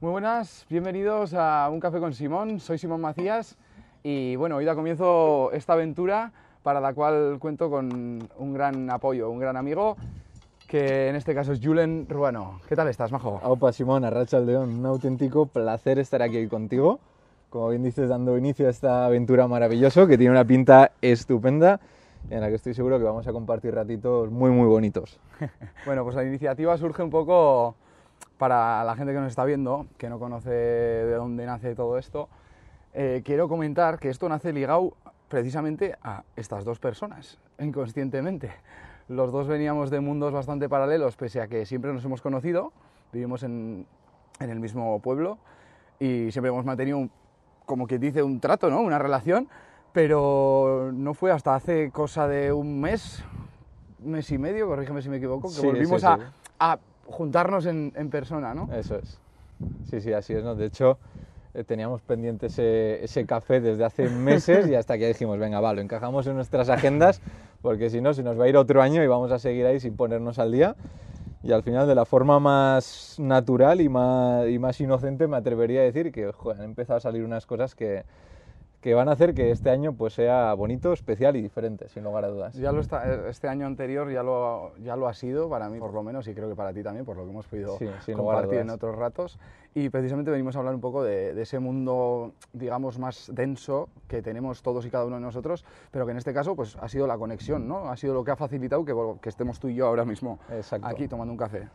Muy buenas, bienvenidos a Un Café con Simón. Soy Simón Macías y bueno, hoy da comienzo esta aventura para la cual cuento con un gran apoyo, un gran amigo, que en este caso es Julen Ruano. ¿Qué tal estás, Majo? Opa, Simón, Arracha León, un auténtico placer estar aquí contigo. Como bien dices, dando inicio a esta aventura maravillosa que tiene una pinta estupenda en la que estoy seguro que vamos a compartir ratitos muy, muy bonitos. bueno, pues la iniciativa surge un poco para la gente que nos está viendo, que no conoce de dónde nace todo esto. Eh, quiero comentar que esto nace ligado precisamente a estas dos personas, inconscientemente. Los dos veníamos de mundos bastante paralelos, pese a que siempre nos hemos conocido, vivimos en, en el mismo pueblo y siempre hemos mantenido, un, como que dice, un trato, ¿no? una relación, pero no fue hasta hace cosa de un mes, mes y medio, corrígeme si me equivoco, que Sí, volvimos sí, a, sí. a juntarnos en, en persona, ¿no? Eso es. Sí, sí, así es. ¿no? De hecho, eh, teníamos pendiente ese, ese café desde hace meses y hasta que dijimos, venga, va, lo encajamos en nuestras agendas porque si no, se nos va a ir otro año y vamos a seguir ahí sin ponernos al día. Y al final, de la forma más natural y más, y más inocente, me atrevería a decir que joder, han empezado a salir unas cosas que, que van a hacer que este año pues, sea bonito, especial y diferente, sin lugar a dudas. Ya lo está, este año anterior ya lo, ya lo ha sido para mí, por lo menos, y creo que para ti también, por lo que hemos podido Sí, compartir en otros ratos. Y precisamente venimos a hablar un poco de, de ese mundo, digamos, más denso que tenemos todos y cada uno de nosotros, pero que en este caso pues, ha sido la conexión, ¿no? Ha sido lo que ha facilitado que, que estemos tú y yo ahora mismo Exacto. aquí tomando un café.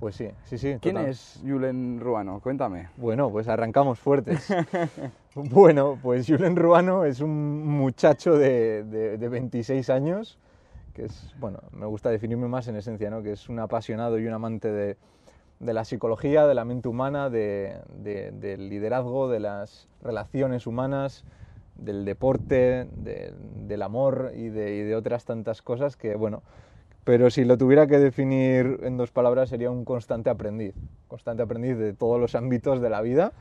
Pues sí, sí, sí. ¿Quién total. es Julen Ruano? Cuéntame. Bueno, pues arrancamos fuertes. bueno, pues Julen Ruano es un muchacho de, de- de 26 años, que es, bueno, me gusta definirme más en esencia, ¿no? Que es un apasionado y un amante de, la psicología, de la mente humana, de- de- del liderazgo, de las relaciones humanas, del deporte, de- del amor y y de otras tantas cosas que, bueno, pero si lo tuviera que definir en dos palabras sería un constante aprendiz, constante aprendiz de todos los ámbitos de la vida,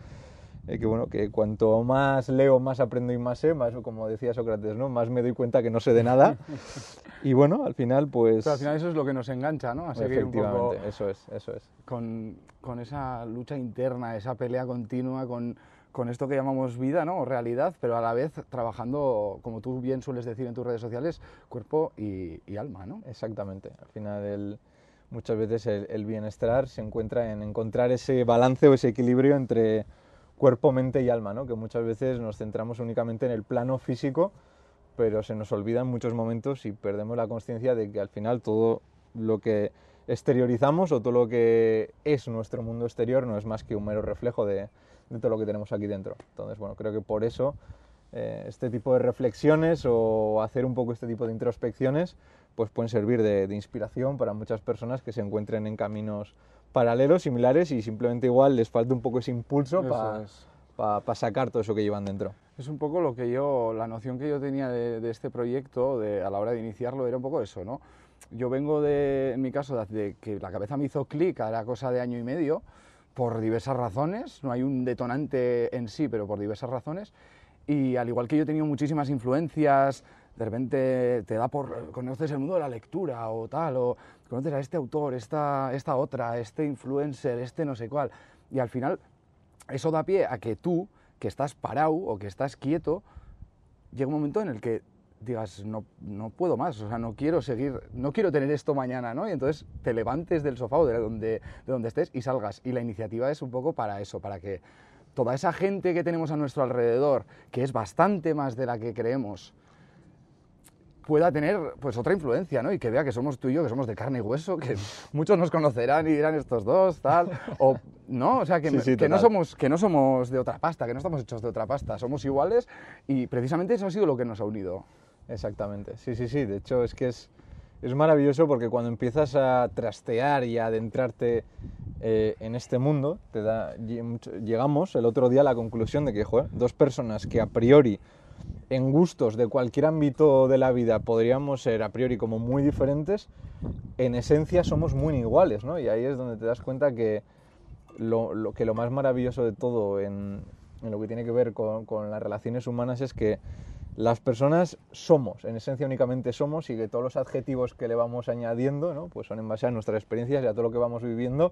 eh, que bueno, que cuanto más leo, más aprendo y más sé, más como decía Sócrates, ¿no? Más me doy cuenta que no sé de nada. y bueno, al final pues Pero al final eso es lo que nos engancha, ¿no? A seguir un poco efectivamente, eso es, eso es. con, con esa lucha interna, esa pelea continua con, con esto que llamamos vida, ¿no? O realidad, pero a la vez trabajando, como tú bien sueles decir en tus redes sociales, cuerpo y, y alma, ¿no? Exactamente. Al final, el- muchas veces el, el bienestar se encuentra en encontrar ese balance o ese equilibrio entre cuerpo, mente y alma, ¿no? que muchas veces nos centramos únicamente en el plano físico, pero se nos olvida en muchos momentos y perdemos la conciencia de que al final todo lo que exteriorizamos o todo lo que es nuestro mundo exterior no es más que un mero reflejo de, de todo lo que tenemos aquí dentro. Entonces, bueno, creo que por eso eh, este tipo de reflexiones o hacer un poco este tipo de introspecciones pues pueden servir de, de inspiración para muchas personas que se encuentren en caminos paralelos, similares y simplemente igual les falta un poco ese impulso para es. sacar todo eso que llevan dentro. Es un poco lo que yo, la noción que yo tenía de, de este proyecto de, a la hora de iniciarlo era un poco eso, ¿no? Yo vengo de, en mi caso, de, de que la cabeza me hizo clic a la cosa de año y medio por diversas razones, no hay un detonante en sí, pero por diversas razones, y al igual que yo he tenido muchísimas influencias, de repente te da por, conoces el mundo de la lectura o tal, o conoces a este autor, esta, esta otra, este influencer, este no sé cuál, y al final eso da pie a que tú, que estás parado o que estás quieto, llega un momento en el que digas, no, no puedo más, o sea, no quiero seguir, no quiero tener esto mañana, ¿no? Y entonces te levantes del sofá o de donde, de donde estés y salgas. Y la iniciativa es un poco para eso, para que toda esa gente que tenemos a nuestro alrededor, que es bastante más de la que creemos, pueda tener pues otra influencia, ¿no? Y que vea que somos tú y yo, que somos de carne y hueso, que muchos nos conocerán y dirán estos dos, tal, o no, o sea, que, Sí, sí, que no somos que no somos de otra pasta, que no estamos hechos de otra pasta, somos iguales y precisamente eso ha sido lo que nos ha unido. Exactamente, sí, sí, sí. De hecho, es que es, es maravilloso porque cuando empiezas a trastear y a adentrarte eh, en este mundo, te da, llegamos el otro día a la conclusión de que joder, dos personas que a priori, en gustos de cualquier ámbito de la vida, podríamos ser a priori como muy diferentes, en esencia somos muy iguales, ¿no? Y ahí es donde te das cuenta que lo, que lo más maravilloso de todo en, lo que tiene que ver con, con las relaciones humanas es que las personas somos, en esencia únicamente somos, y que todos los adjetivos que le vamos añadiendo, ¿no? pues son en base a nuestras experiencias y a todo lo que vamos viviendo,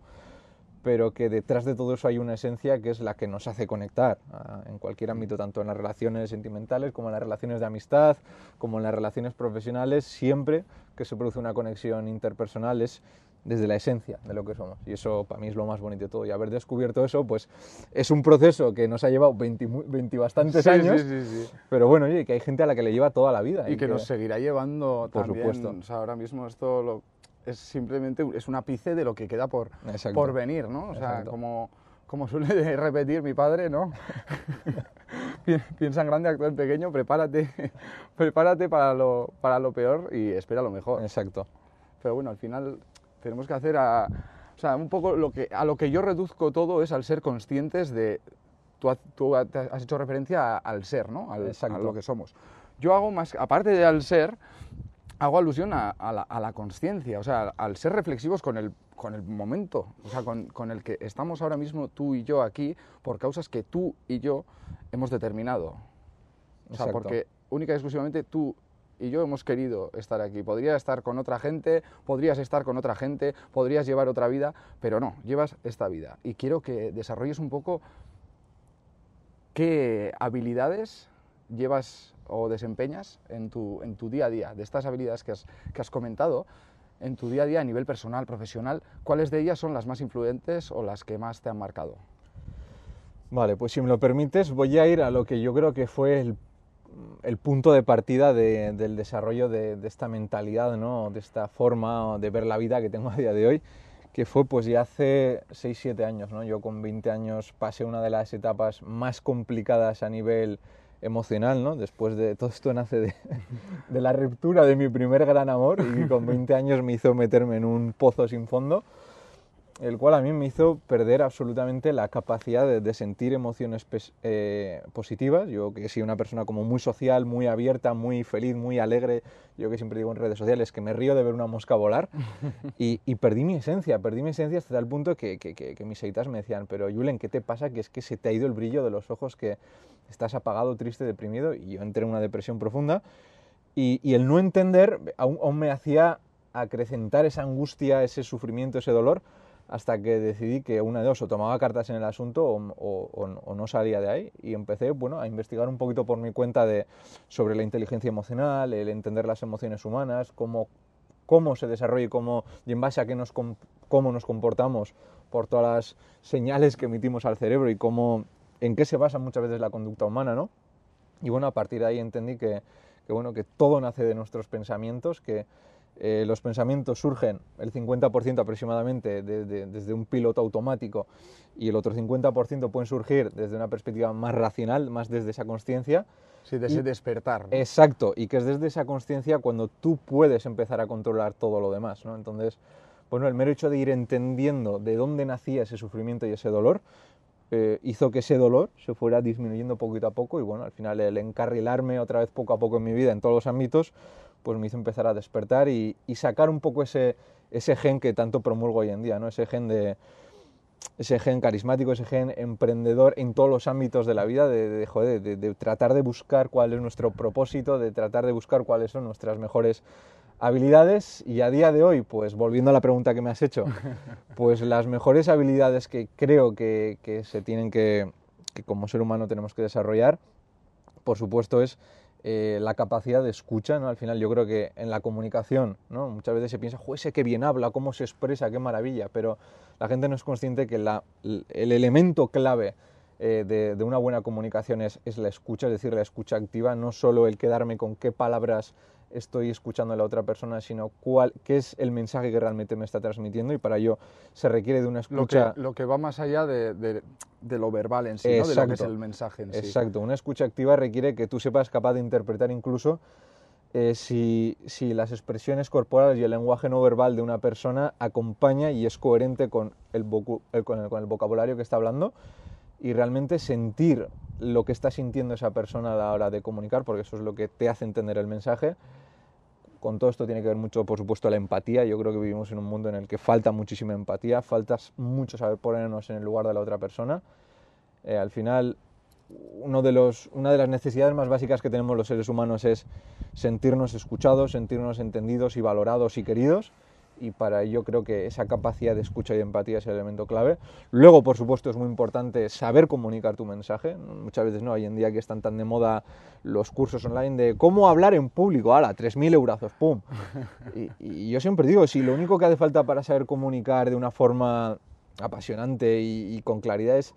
pero que detrás de todo eso hay una esencia que es la que nos hace conectar ah, en cualquier ámbito, tanto en las relaciones sentimentales como en las relaciones de amistad, como en las relaciones profesionales, siempre que se produce una conexión interpersonal es desde la esencia de lo que somos. Y eso para mí es lo más bonito de todo. Y haber descubierto eso, pues es un proceso que nos ha llevado 20, 20 bastantes años, Sí, sí, sí. pero bueno, oye, que hay gente a la que le lleva toda la vida. Y, que, nos seguirá llevando Por también. supuesto. O sea, ahora mismo esto lo- es simplemente es un ápice de lo que queda por, Exacto. por venir, ¿no? O sea, como, como suele repetir mi padre, ¿no? Pi- Piensa en grande, actúa en pequeño, prepárate, prepárate para lo, para lo peor y espera lo mejor. Exacto. Pero bueno, al final tenemos que hacer a, o sea, un poco lo que, a lo que yo reduzco todo es al ser conscientes de, tú, tú has hecho referencia a- al ser, ¿no? Al, a lo que somos. Yo hago más, aparte de al ser, hago alusión a, a la, a la conciencia, o sea, al ser reflexivos con el, con el momento, o sea, con, con el que estamos ahora mismo tú y yo aquí, por causas que tú y yo hemos determinado. O sea, Exacto. porque única y exclusivamente tú y yo hemos querido estar aquí. Podría estar con otra gente, podrías estar con otra gente, podrías llevar otra vida, pero no, llevas esta vida. Y quiero que desarrolles un poco qué habilidades llevas o desempeñas en tu, en tu día a día, de estas habilidades que has, que has comentado, en tu día a día a nivel personal, profesional, ¿cuáles de ellas son las más influyentes o las que más te han marcado? Vale, pues si me lo permites, voy a ir a lo que yo creo que fue el, el punto de partida de- del desarrollo de, de esta mentalidad, ¿no? de esta forma de ver la vida que tengo a día de hoy, que fue pues ya hace 6-7 años. ¿no? Yo con 20 años pasé una de las etapas más complicadas a nivel emocional, ¿no? Después de todo esto nace de, de la ruptura de mi primer gran amor y con 20 años me hizo meterme en un pozo sin fondo el cual a mí me hizo perder absolutamente la capacidad de, de sentir emociones eh, positivas. Yo que sido una persona como muy social, muy abierta, muy feliz, muy alegre. Yo que siempre digo en redes sociales que me río de ver una mosca volar. y, y perdí mi esencia, perdí mi esencia hasta tal punto que, que, que- que mis seguidas me decían, pero Julen, ¿qué te pasa? Que es que se te ha ido el brillo de los ojos, que estás apagado, triste, deprimido. Y yo entré en una depresión profunda. Y, y el no entender aún, aún me hacía acrecentar esa angustia, ese sufrimiento, ese dolor, hasta que decidí que una de dos, o tomaba cartas en el asunto o, no salía de ahí. Y empecé bueno, a investigar un poquito por mi cuenta de, sobre la inteligencia emocional, el entender las emociones humanas, cómo, cómo se desarrolla y, cómo, y en base a qué nos, cómo nos comportamos por todas las señales que emitimos al cerebro y cómo, en qué se basa muchas veces la conducta humana, ¿no? Y bueno, a partir de ahí entendí que, que, bueno, que todo nace de nuestros pensamientos, que eh, los pensamientos surgen el 50% aproximadamente de- de- desde un piloto automático y el otro 50% pueden surgir desde una perspectiva más racional, más desde esa conciencia. Sí, de Y- ese despertar. ¿no? Exacto, y que es desde esa conciencia cuando tú puedes empezar a controlar todo lo demás, ¿no? Entonces, bueno, el mero hecho de ir entendiendo de dónde nacía ese sufrimiento y ese dolor eh, hizo que ese dolor se fuera disminuyendo poquito a poco y bueno, al final el encarrilarme otra vez poco a poco en mi vida en todos los ámbitos, pues me hizo empezar a despertar y, y sacar un poco ese, ese gen que tanto promulgo hoy en día, ¿no? Ese gen de, ese gen carismático, ese gen emprendedor en todos los ámbitos de la vida, de, de, joder, de- de tratar de buscar cuál es nuestro propósito, de tratar de buscar cuáles son nuestras mejores habilidades y a día de hoy, pues volviendo a la pregunta que me has hecho, pues las mejores habilidades que creo que, que se tienen que, que como ser humano tenemos que desarrollar, por supuesto es eh, la capacidad de escucha, ¿no? Al final yo creo que en la comunicación, ¿no? Muchas veces se piensa, ese qué bien habla, cómo se expresa, qué maravilla, pero la gente no es consciente que el elemento clave eh, de, de una buena comunicación es, es la escucha, es decir, la escucha activa, no solo el quedarme con qué palabras estoy escuchando a la otra persona, sino cuál, qué es el mensaje que realmente me está transmitiendo y para ello se requiere de una lo, que, escucha... lo que va más allá de, de- de lo verbal en sí, ¿no? de lo que es Exacto. el mensaje en sí. Exacto, una escucha activa requiere que tú sepas capaz de interpretar incluso eh, si, si las expresiones corporales y el lenguaje no verbal de una persona acompaña y es coherente con el, vocu- el- con el- con el vocabulario que está hablando y realmente sentir lo que está sintiendo esa persona a la hora de comunicar, porque eso es lo que te hace entender el mensaje. Con todo esto tiene que ver mucho, por supuesto, la empatía. Yo creo que vivimos en un mundo en el que falta muchísima empatía, falta mucho saber ponernos en el lugar de la otra persona. Eh, al final, uno de los, una de las necesidades más básicas que tenemos los seres humanos es sentirnos escuchados, sentirnos entendidos y valorados y queridos. Y para ello creo que esa capacidad de escucha y empatía es el elemento clave. Luego, por supuesto, es muy importante saber comunicar tu mensaje. Muchas veces no, hoy en día que están tan de moda los cursos online de cómo hablar en público, ala, 3.000 euros, pum. Y, y, yo siempre digo, si lo único que hace falta para saber comunicar de una forma apasionante y, y con claridad es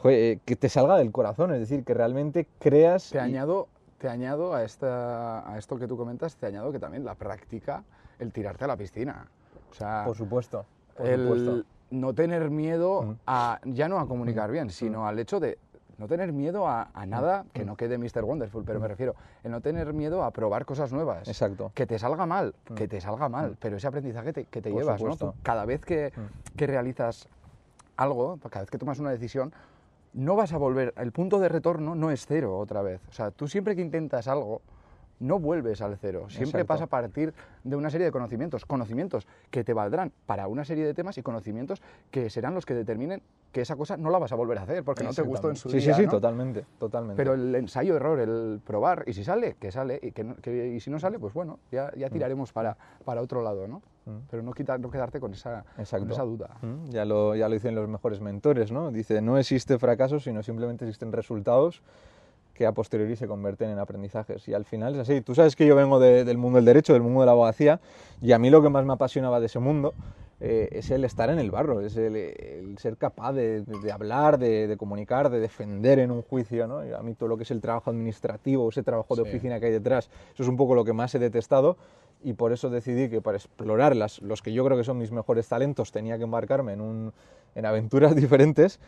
joder, que te salga del corazón, es decir, que realmente creas... Te añado, te añado a, esta, a esto que tú comentas, te añado que también la práctica, el tirarte a la piscina. O sea, por supuesto, por el supuesto. no tener miedo Mm. a, ya no a comunicar bien, sino al hecho de no tener miedo a, a nada que no quede Mr. Wonderful, pero me refiero, el no tener miedo a probar cosas nuevas. Exacto. Que te salga mal, que te salga mal, pero ese aprendizaje te- que te Por llevas, ¿no? Tú cada vez que, que realizas algo, cada vez que tomas una decisión, no vas a volver, el punto de retorno no es cero otra vez. O sea, tú siempre que intentas algo, no vuelves al cero. Siempre Exacto. pasa a partir de una serie de conocimientos. Conocimientos que te valdrán para una serie de temas y conocimientos que serán los que determinen que esa cosa no la vas a volver a hacer porque no te gustó en su sí, día. Sí, sí, ¿no? totalmente, totalmente. Pero el ensayo-error, el probar, y si sale, que sale, y, que no- que- y si no sale, pues bueno, ya, ya tiraremos para, para otro lado, ¿no? Mm. Pero no, quitar, no quedarte con esa, con esa duda. Mm, Ya lo, ya lo dicen los mejores mentores, ¿no? Dice, no existe fracaso, sino simplemente existen resultados que a posteriori se convierten en aprendizajes. Y al final es así. Tú sabes que yo vengo de- del mundo del derecho, del mundo de la abogacía, y a mí lo que más me apasionaba de ese mundo eh, es el estar en el barro, es el, el ser capaz de, hablar, de, de comunicar, de defender en un juicio, ¿no? Y a mí todo lo que es el trabajo administrativo, ese trabajo de Sí. oficina que hay detrás, eso es un poco lo que más he detestado y por eso decidí que para explorar las, los que yo creo que son mis mejores talentos tenía que embarcarme en, un, en aventuras diferentes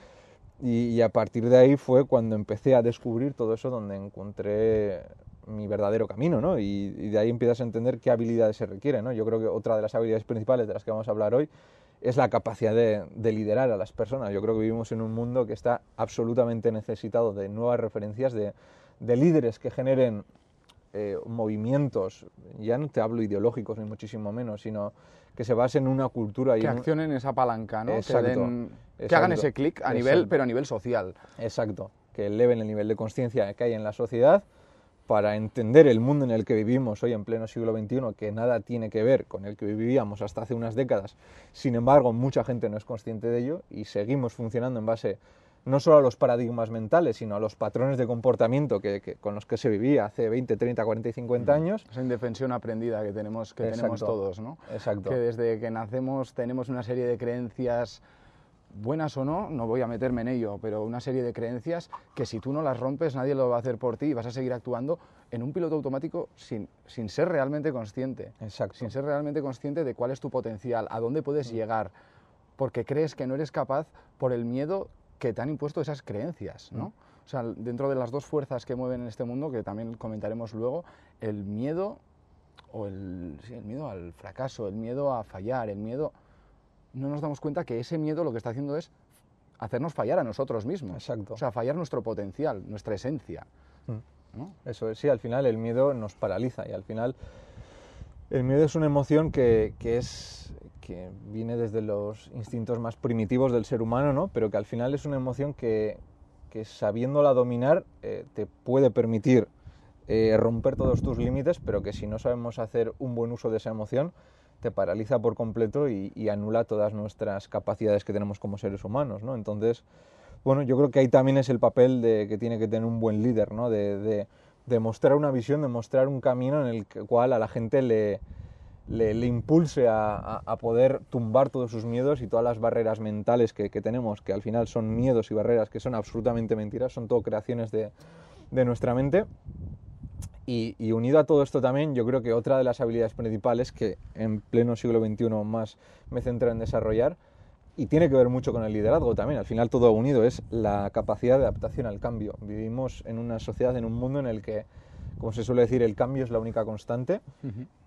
y, a partir de ahí fue cuando empecé a descubrir todo eso donde encontré mi verdadero camino, ¿no? Y, de ahí empiezas a entender qué habilidades se requieren, ¿no? Yo creo que otra de las habilidades principales de las que vamos a hablar hoy es la capacidad de, de liderar a las personas. Yo creo que vivimos en un mundo que está absolutamente necesitado de nuevas referencias, de líderes que generen eh, movimientos, ya no te hablo ideológicos ni muchísimo menos, sino que se basen en una cultura y Que en accionen esa palanca, ¿no? Exacto, que, den- que hagan ese clic a nivel, exacto. pero a nivel social. Exacto, que eleven el nivel de conciencia que hay en la sociedad para entender el mundo en el que vivimos hoy en pleno siglo XXI, que nada tiene que ver con el que vivíamos hasta hace unas décadas. Sin embargo, mucha gente no es consciente de ello y seguimos funcionando en base no solo a los paradigmas mentales, sino a los patrones de comportamiento que, que- con los que se vivía hace 20, 30, 40 y 50 años. Esa indefensión aprendida que tenemos, que tenemos todos, ¿no? Exacto. Que desde que nacemos tenemos una serie de creencias buenas o no, no voy a meterme en ello, pero una serie de creencias que si tú no las rompes nadie lo va a hacer por ti y vas a seguir actuando en un piloto automático sin, sin ser realmente consciente. Exacto. Sin ser realmente consciente de cuál es tu potencial, a dónde puedes llegar, porque crees que no eres capaz por el miedo que te han impuesto esas creencias, ¿no? O sea, dentro de las dos fuerzas que mueven en este mundo, que también comentaremos luego, el miedo o el, sí, el miedo al fracaso, el miedo a fallar, el miedo... No nos damos cuenta que ese miedo lo que está haciendo es hacernos fallar a nosotros mismos. Exacto. O sea, fallar nuestro potencial, nuestra esencia. Mm. ¿no? Eso es, sí, al final el miedo nos paraliza y al final el miedo es una emoción que, que es que viene desde los instintos más primitivos del ser humano, ¿no? Pero que al final es una emoción que, que sabiéndola dominar eh, te puede permitir eh, romper todos tus límites, pero que si no sabemos hacer un buen uso de esa emoción, te paraliza por completo y, anula todas nuestras capacidades que tenemos como seres humanos, ¿no? Entonces, bueno, yo creo que ahí también es el papel de, que tiene que tener un buen líder, ¿no? De, de, de mostrar una visión, de mostrar un camino en el cual a la gente le, le, impulse a, poder tumbar todos sus miedos y todas las barreras mentales que, tenemos, que al final son miedos y barreras que son absolutamente mentiras, son todo creaciones de, nuestra mente. Y, y unido a todo esto también, yo creo que otra de las habilidades principales que en pleno siglo XXI más me centro en desarrollar, y tiene que ver mucho con el liderazgo también, al final todo unido, es la capacidad de adaptación al cambio. Vivimos en una sociedad, en un mundo en el que, como se suele decir, el cambio es la única constante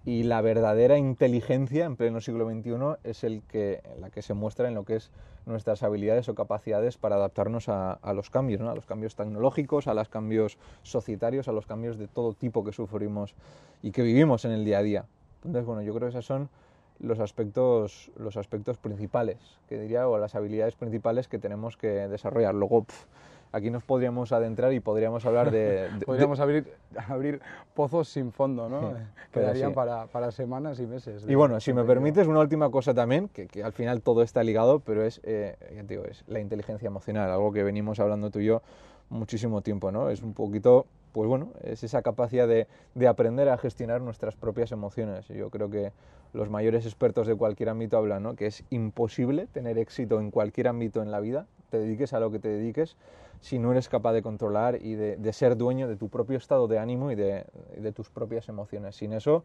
y la verdadera inteligencia en pleno siglo XXI es el que, la que se muestra en lo que es nuestras habilidades o capacidades para adaptarnos a, a los cambios, ¿no? a los cambios tecnológicos, a los cambios societarios, a los cambios de todo tipo que sufrimos y que vivimos en el día a día. Entonces, bueno, yo creo que esos son los aspectos, los aspectos principales, que diría, o las habilidades principales que tenemos que desarrollar. Luego, aquí nos podríamos adentrar y podríamos hablar de... de- Podríamos abrir, abrir pozos sin fondo, ¿no? Sí, que pero darían sí. para, para semanas y meses. Y de bueno, si me contenido. permites, una última cosa también, que, que al final todo está ligado, pero es, eh, ya te digo, es la inteligencia emocional, algo que venimos hablando tú y yo muchísimo tiempo, ¿no? Es un poquito, pues bueno, es esa capacidad de, de aprender a gestionar nuestras propias emociones. Yo creo que los mayores expertos de cualquier ámbito hablan, ¿no? Que es imposible tener éxito en cualquier ámbito en la vida, te dediques a lo que te dediques, si no eres capaz de controlar y de, de ser dueño de tu propio estado de ánimo y de, tus propias emociones. Sin eso,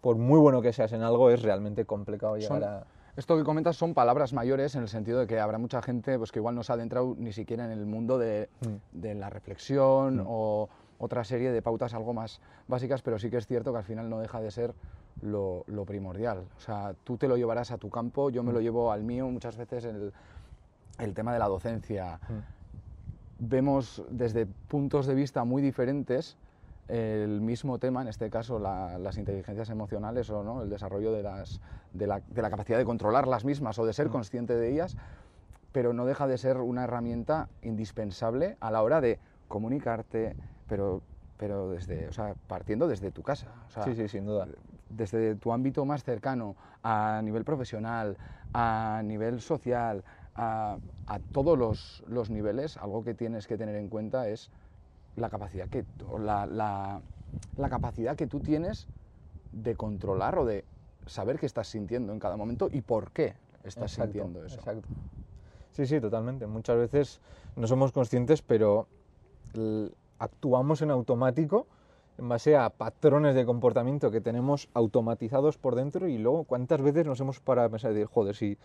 por muy bueno que seas en algo, es realmente complicado llegar Son- a... Esto que comentas son palabras mayores en el sentido de que habrá mucha gente pues, que igual no se ha adentrado ni siquiera en el mundo de, Mm. de la reflexión Mm. o otra serie de pautas algo más básicas, pero sí que es cierto que al final no deja de ser lo, lo primordial. O sea, tú te lo llevarás a tu campo, yo Mm. me lo llevo al mío muchas veces el, el tema de la docencia. Mm. Vemos desde puntos de vista muy diferentes el mismo tema, en este caso la- las inteligencias emocionales o ¿no? el desarrollo de, las, de, la, de la capacidad de controlar las mismas o de ser consciente de ellas, pero no deja de ser una herramienta indispensable a la hora de comunicarte, pero, pero desde, o sea, partiendo desde tu casa. O sea, Sí, sí, sin duda. desde tu ámbito más cercano, a nivel profesional, a nivel social, a, a todos los, los niveles, algo que tienes que tener en cuenta es la capacidad que, la, la- la capacidad que tú tienes de controlar o de saber qué estás sintiendo en cada momento y por qué estás Exacto, sintiendo eso. Exacto. Sí, sí, totalmente. Muchas veces no somos conscientes, pero actuamos en automático en base a patrones de comportamiento que tenemos automatizados por dentro y luego cuántas veces nos hemos parado a pensar y decir, joder, si,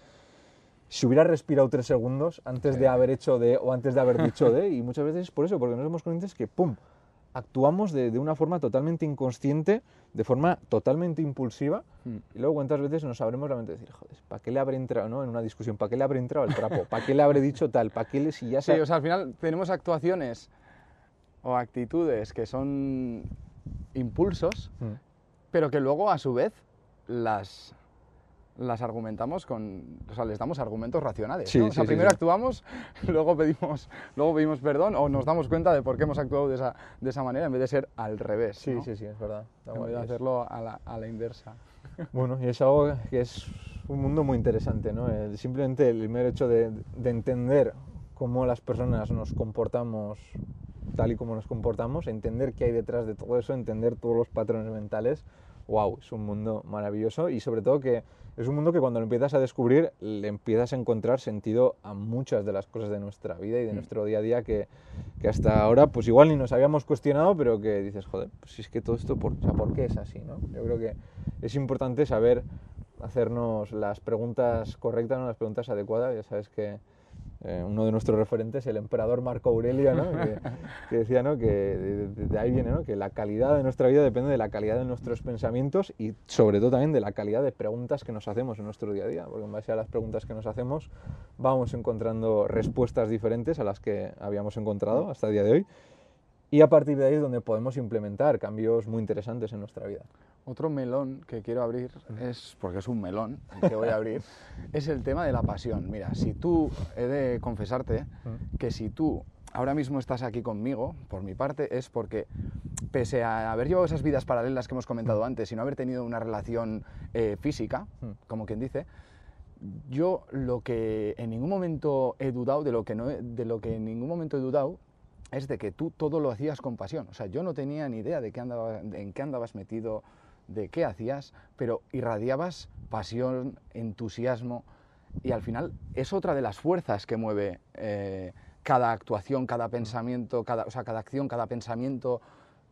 si hubiera respirado tres segundos antes de haber hecho de o antes de haber dicho de, y muchas veces es por eso, porque no somos conscientes que, ¡pum!, actuamos de, de una forma totalmente inconsciente, de forma totalmente impulsiva, Mm. y luego cuántas veces nos sabremos realmente decir, joder, ¿para qué le habré entrado ¿no? en una discusión? ¿Para qué le habré entrado al trapo? ¿Para qué le habré dicho tal? ¿Para qué le si ya Sí, sa- o sea, al final tenemos actuaciones o actitudes que son impulsos, Mm. pero que luego a su vez las, las argumentamos con, o sea, les damos argumentos racionales. Sí, ¿no? O sea, sí, primero sí. actuamos, luego pedimos, luego pedimos perdón o nos damos cuenta de por qué hemos actuado de esa, de esa manera en vez de ser al revés. Sí, ¿no? sí, sí, es verdad. En vez de hacerlo a la, a la inversa. Bueno, y es algo que es un mundo muy interesante, ¿no? El- simplemente el mero hecho de, de entender cómo las personas nos comportamos tal y como nos comportamos, entender qué hay detrás de todo eso, entender todos los patrones mentales, wow, es un mundo maravilloso y sobre todo que es un mundo que cuando lo empiezas a descubrir le empiezas a encontrar sentido a muchas de las cosas de nuestra vida y de Mm. nuestro día a día que, que hasta ahora pues igual ni nos habíamos cuestionado, pero que dices, joder, pues si es que todo esto, por, o sea, ¿por qué es así? ¿no? Yo creo que es importante saber hacernos las preguntas correctas, ¿no? las preguntas adecuadas. Ya sabes que eh, uno de nuestros referentes, el emperador Marco Aurelio, que, decía que de, ahí viene que la calidad de nuestra vida depende de la calidad de nuestros pensamientos y sobre todo también de la calidad de preguntas que nos hacemos en nuestro día a día, porque en base a las preguntas que nos hacemos vamos encontrando respuestas diferentes a las que habíamos encontrado hasta el día de hoy. Y a partir de ahí es donde podemos implementar cambios muy interesantes en nuestra vida. Otro melón que quiero abrir es, porque es un melón el que voy a abrir, es el tema de la pasión. Mira, si tú, he de confesarte que si tú ahora mismo estás aquí conmigo, por mi parte, es porque pese a haber llevado esas vidas paralelas que hemos comentado antes y no haber tenido una relación eh, física, como quien dice, yo lo que en ningún momento he dudado, de lo que, no he- de lo que en ningún momento he dudado, es de que tú todo lo hacías con pasión. O sea, yo no tenía ni idea de qué andaba, de en qué andabas metido, de qué hacías, pero irradiabas pasión, entusiasmo, y al final es otra de las fuerzas que mueve eh, cada actuación, cada pensamiento, cada, o sea, cada acción, cada pensamiento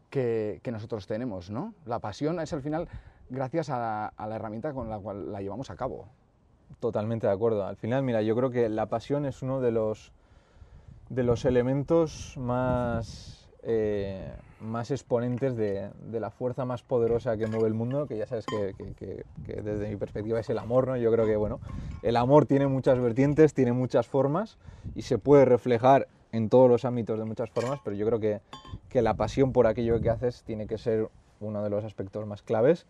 que, que nosotros tenemos, ¿no? La pasión es al final gracias a la, a la herramienta con la cual la llevamos a cabo. Totalmente de acuerdo. Al final, mira, yo creo que la pasión es uno de los, de los elementos más, eh, más exponentes de, de la fuerza más poderosa que mueve el mundo, que ya sabes que, que- que- que desde mi perspectiva es el amor, ¿no? Yo creo que, bueno, el amor tiene muchas vertientes, tiene muchas formas y se puede reflejar en todos los ámbitos de muchas formas, pero yo creo que, que la pasión por aquello que haces tiene que ser uno de los aspectos más claves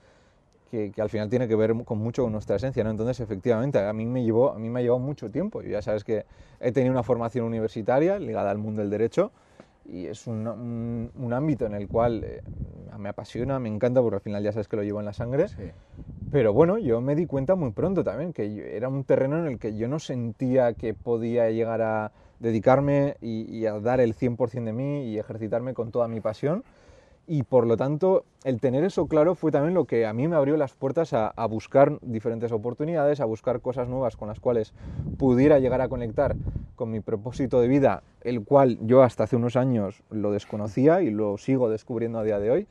que, al final tiene que ver con mucho con nuestra esencia, ¿no? Entonces, efectivamente, a mí me llevó, a mí me ha llevado mucho tiempo. Y ya sabes que he tenido una formación universitaria ligada al mundo del derecho y es un, un, ámbito en el cual eh, me apasiona, me encanta, porque al final ya sabes que lo llevo en la sangre. Pero bueno, yo me di cuenta muy pronto también que era un terreno en el que yo no sentía que podía llegar a dedicarme y, y a dar el 100% de mí y ejercitarme con toda mi pasión y por lo tanto el tener eso claro fue también lo que a mí me abrió las puertas a, buscar diferentes oportunidades, a buscar cosas nuevas con las cuales pudiera llegar a conectar con mi propósito de vida, el cual yo hasta hace unos años lo desconocía y lo sigo descubriendo a día de hoy.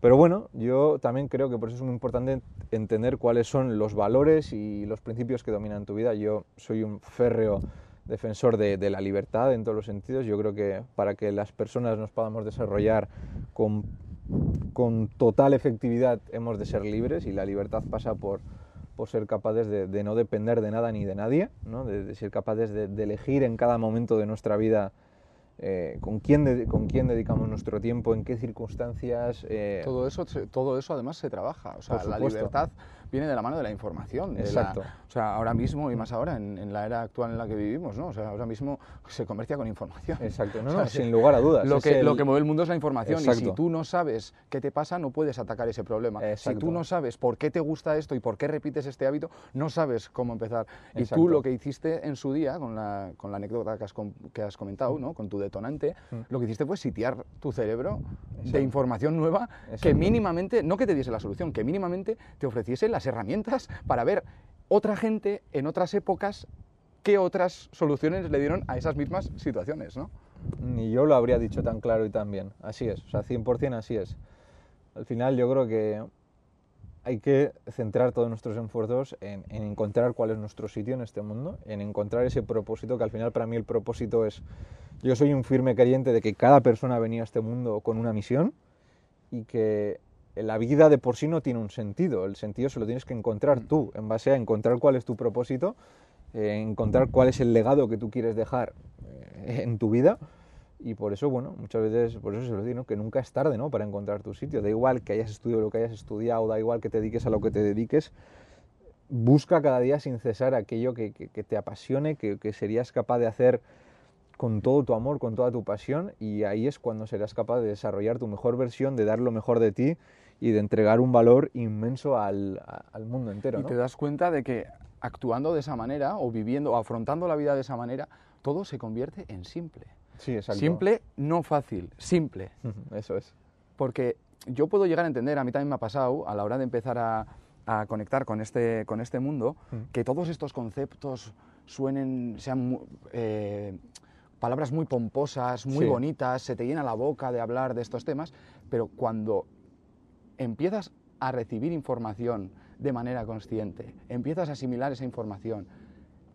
Pero bueno, yo también creo que por eso es muy importante entender cuáles son los valores y los principios que dominan tu vida. Yo soy un férreo defensor de, la libertad en todos los sentidos. Yo creo que para que las personas nos podamos desarrollar con, con total efectividad hemos de ser libres y la libertad pasa por, por ser capaces de, no depender de nada ni de nadie, ¿no? de, ser capaces de, elegir en cada momento de nuestra vida eh, con, quién con quién dedicamos nuestro tiempo, en qué circunstancias. Eh, todo, eso, todo eso además se trabaja. O sea, la libertad viene de la mano de la información. Exacto. o sea, ahora mismo y más ahora en, la era actual en la que vivimos, ¿no? O sea, ahora mismo se comercia con información. Exacto, no, sin lugar a dudas. Lo que, lo que mueve el mundo es la información y si tú no sabes qué te pasa, no puedes atacar ese problema. Si tú no sabes por qué te gusta esto y por qué repites este hábito, no sabes cómo empezar. Y tú lo que hiciste en su día, con la, con la anécdota que has, que has comentado, ¿no? Con tu detonante, mm. lo que hiciste fue sitiar tu cerebro de información nueva que mínimamente, no que te diese la solución, que mínimamente te ofreciese las herramientas para ver otra gente en otras épocas qué otras soluciones le dieron a esas mismas situaciones, ¿no? Ni yo lo habría dicho tan claro y tan bien. Así es, o sea, 100% así es. Al final yo creo que hay que centrar todos nuestros esfuerzos en, en, encontrar cuál es nuestro sitio en este mundo, en encontrar ese propósito, que al final para mí el propósito es, yo soy un firme creyente de que cada persona venía a este mundo con una misión y que la vida de por sí no tiene un sentido, el sentido se lo tienes que encontrar mm. tú, en base a encontrar cuál es tu propósito, eh, encontrar cuál es el legado que tú quieres dejar eh, en tu vida. Y por eso, bueno, muchas veces, por eso se lo digo, que nunca es tarde ¿no? para encontrar tu sitio. Da igual que hayas estudiado lo que hayas estudiado, da igual que te dediques a lo que te dediques, busca cada día sin cesar aquello que, que, te apasione, que, que serías capaz de hacer con todo tu amor, con toda tu pasión, y ahí es cuando serás capaz de desarrollar tu mejor versión, de dar lo mejor de ti y de entregar un valor inmenso al, al mundo entero. Y te das cuenta de que actuando de esa manera o viviendo o afrontando la vida de esa manera, todo se convierte en simple. Sí, exacto. Simple, no fácil, simple. Eso es. Porque yo puedo llegar a entender, a mí también me ha pasado, a la hora de empezar a, a conectar con este, con este mundo, que todos estos conceptos suenen, sean eh, palabras muy pomposas, muy bonitas, se te llena la boca de hablar de estos temas, pero cuando empiezas a recibir información de manera consciente, empiezas a asimilar esa información,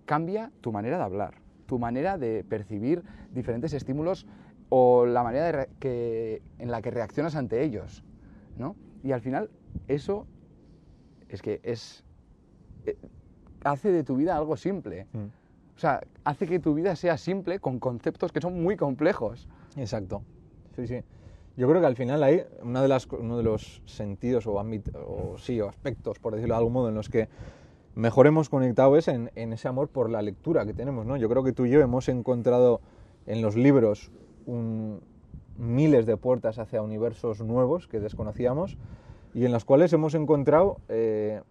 cambia tu manera de hablar, tu manera de percibir diferentes estímulos o la manera que, en la que reaccionas ante ellos. ¿no? Y al final eso es que es, eh, hace de tu vida algo simple. Mm. O sea, hace que tu vida sea simple con conceptos que son muy complejos. Exacto. Sí, sí. Yo creo que al final hay una de las, uno de los sentidos o, o, sí, o aspectos, por decirlo de algún modo, en los que mejor hemos conectado es en, en, ese amor por la lectura que tenemos. ¿no? Yo creo que tú y yo hemos encontrado en los libros miles de puertas hacia universos nuevos que desconocíamos y en los cuales hemos encontrado eh,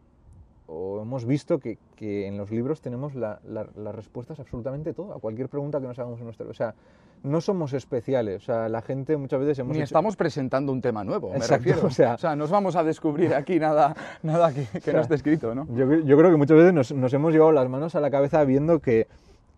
o hemos visto que, que, en los libros tenemos las respuestas absolutamente todo, a cualquier pregunta que nos hagamos en nuestro... O sea, no somos especiales, o sea, la gente muchas veces hemos... Ni estamos presentando un tema nuevo, me refiero. O sea, o sea, vamos a descubrir aquí nada, nada que, que no esté escrito, ¿no? Yo, yo, creo que muchas veces nos, nos hemos llevado las manos a la cabeza viendo que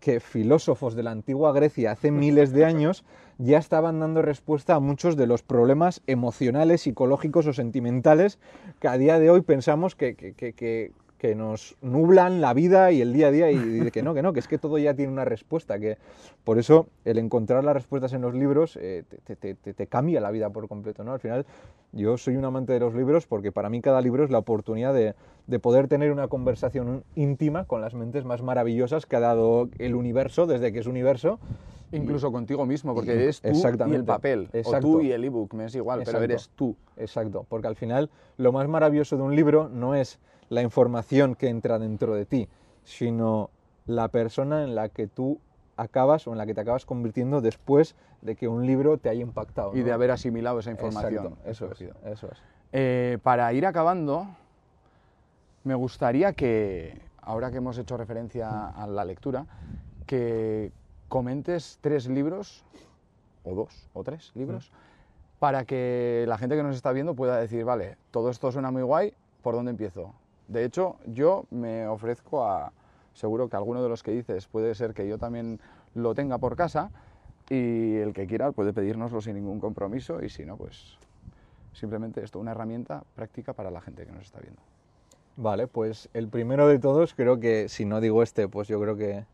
que filósofos de la antigua Grecia hace miles de años ya estaban dando respuesta a muchos de los problemas emocionales, psicológicos o sentimentales que a día de hoy pensamos que, que, que, que nos nublan la vida y el día a día y, que no, que no, que es que todo ya tiene una respuesta, que por eso el encontrar las respuestas en los libros eh, te, cambia la vida por completo, ¿no? Al final yo soy un amante de los libros porque para mí cada libro es la oportunidad de, de poder tener una conversación íntima con las mentes más maravillosas que ha dado el universo desde que es universo Incluso contigo mismo, porque eres tú y el papel, o Exacto. tú y el ebook, me es igual, pero Exacto. eres tú. Exacto, porque al final lo más maravilloso de un libro no es la información que entra dentro de ti, sino la persona en la que tú acabas o en la que te acabas convirtiendo después de que un libro te haya impactado. Y ¿no? de haber asimilado esa información. Exacto, eso es, eso es. Eh, para ir acabando, me gustaría que, ahora que hemos hecho referencia a la lectura, que comentes tres libros, o dos, o tres libros, para que la gente que nos está viendo pueda decir, vale, todo esto suena muy guay, ¿por dónde empiezo? De hecho, yo me ofrezco a, seguro que alguno de los que dices puede ser que yo también lo tenga por casa y el que quiera puede pedírnoslo sin ningún compromiso y si no, pues simplemente esto, una herramienta práctica para la gente que nos está viendo. Vale, pues el primero de todos, creo que si no digo este, pues yo creo que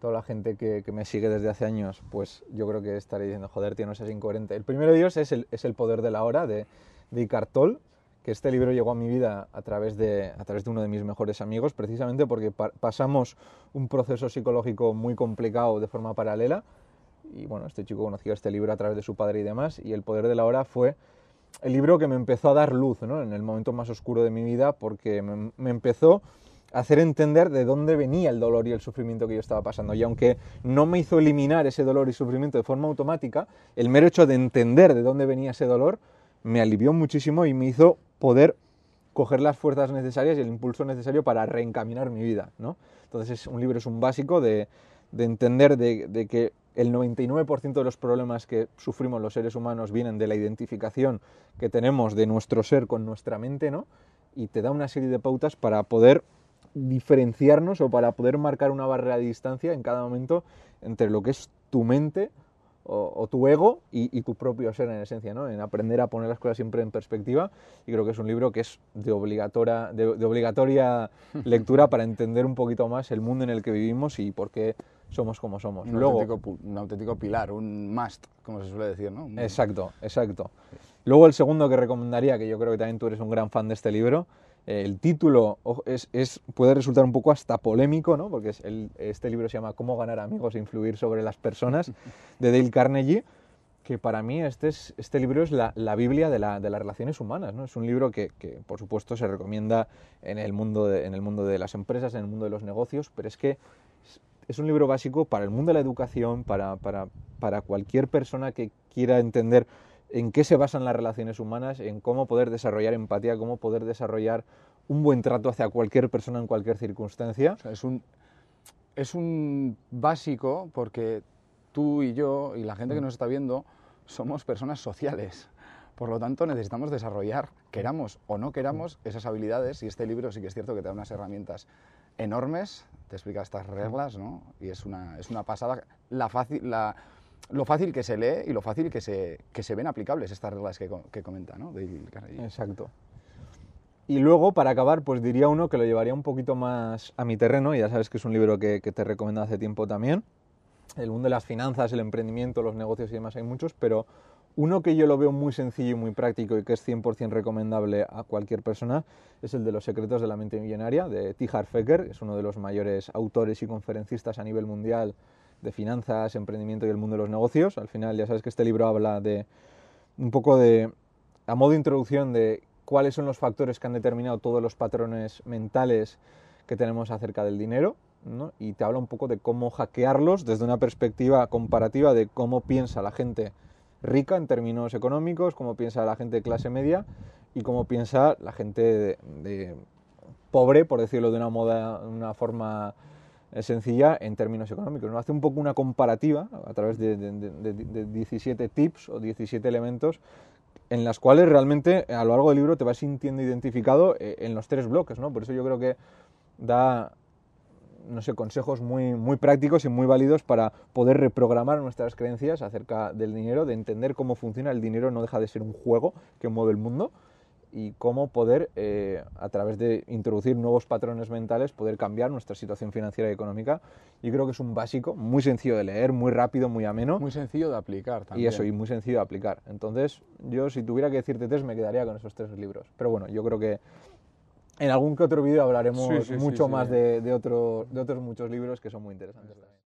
toda la gente que, me sigue desde hace años, pues yo creo que estaré diciendo, joder, tío, no seas incoherente. El primero de ellos es El, es el poder de la hora, de, de Eckhart Tolle, que este libro llegó a mi vida a través de, a través de uno de mis mejores amigos, precisamente porque pa- pasamos un proceso psicológico muy complicado de forma paralela. Y bueno, este chico conoció este libro a través de su padre y demás, y El poder de la hora fue el libro que me empezó a dar luz ¿no? en el momento más oscuro de mi vida porque me, me empezó a hacer entender de dónde venía el dolor y el sufrimiento que yo estaba pasando. Y aunque no me hizo eliminar ese dolor y sufrimiento de forma automática, el mero hecho de entender de dónde venía ese dolor me alivió muchísimo y me hizo poder coger las fuerzas necesarias y el impulso necesario para reencaminar mi vida. ¿no? Entonces es, un libro es un básico de, de entender de, de que el 99% de los problemas que sufrimos los seres humanos vienen de la identificación que tenemos de nuestro ser con nuestra mente, ¿no? Y te da una serie de pautas para poder diferenciarnos o para poder marcar una barrera de distancia en cada momento entre lo que es tu mente o, o tu ego y, y tu propio ser en esencia, ¿no? En aprender a poner las cosas siempre en perspectiva y creo que es un libro que es de, obligatora, de, de obligatoria lectura para entender un poquito más el mundo en el que vivimos y por qué somos como somos. Un, Luego, auténtico, un auténtico pilar, un must, como se suele decir, ¿no? Un- Exacto, exacto. Luego el segundo que recomendaría, que yo creo que también tú eres un gran fan de este libro, el título es, es- puede resultar un poco hasta polémico, ¿no? Porque es el- este libro se llama Cómo ganar amigos e influir sobre las personas, de Dale Carnegie, que para mí este, es, este libro es la, la Biblia de, la- de las relaciones humanas, ¿no? Es un libro que, que, por supuesto, se recomienda en el, mundo de, en el mundo de las empresas, en el mundo de los negocios, pero es que es- es un libro básico para el mundo de la educación, para, para, para cualquier persona que quiera entender en qué se basan las relaciones humanas, en cómo poder desarrollar empatía, cómo poder desarrollar un buen trato hacia cualquier persona en cualquier circunstancia. O sea, es un, es un básico porque tú y yo y la gente Mm. que nos está viendo somos personas sociales. Por lo tanto, necesitamos desarrollar, queramos o no queramos, Mm. esas habilidades y este libro sí que es cierto que te da unas herramientas enormes, te explica estas Mm. reglas, ¿no? Y es una, es una pasada la fácil, la, lo fácil que se lee y lo fácil que se, que se ven aplicables estas reglas que, que comenta, ¿no? Dale. Exacto. Y luego, para acabar, pues diría uno que lo llevaría un poquito más a mi terreno, y ya sabes que es un libro que, que te recomiendo hace tiempo también. El mundo de las finanzas, el emprendimiento, los negocios y demás hay muchos, pero uno que yo lo veo muy sencillo y muy práctico y que es 100% recomendable a cualquier persona es el de Los secretos de la mente millonaria, de T. Harv es uno de los mayores autores y conferencistas a nivel mundial de finanzas, emprendimiento y el mundo de los negocios. Al final ya sabes que este libro habla de un poco de, a modo de introducción, de cuáles son los factores que han determinado todos los patrones mentales que tenemos acerca del dinero, ¿no? y te habla un poco de cómo hackearlos desde una perspectiva comparativa de cómo piensa la gente rica en términos económicos, cómo piensa la gente de clase media y cómo piensa la gente de, pobre, por decirlo de una, moda, una forma sencilla, en términos económicos. ¿no? Hace un poco una comparativa a través de- de 17 tips o 17 elementos en las cuales realmente a lo largo del libro te vas sintiendo identificado eh, en los tres bloques, ¿no? Por eso yo creo que da, no sé, consejos muy, muy prácticos y muy válidos para poder reprogramar nuestras creencias acerca del dinero, de entender cómo funciona el dinero, no deja de ser un juego que mueve el mundo y cómo poder, eh, a través de introducir nuevos patrones mentales, poder cambiar nuestra situación financiera y económica. Y creo que es un básico, muy sencillo de leer, muy rápido, muy ameno. Muy sencillo de aplicar Y también. eso, y muy sencillo de aplicar. Entonces, yo si tuviera que decirte tres, me quedaría con esos tres libros. Pero bueno, yo creo que en algún que otro vídeo hablaremos Sí, sí, sí, mucho sí. más de, de, otro- de otros muchos libros que son muy interesantes. también.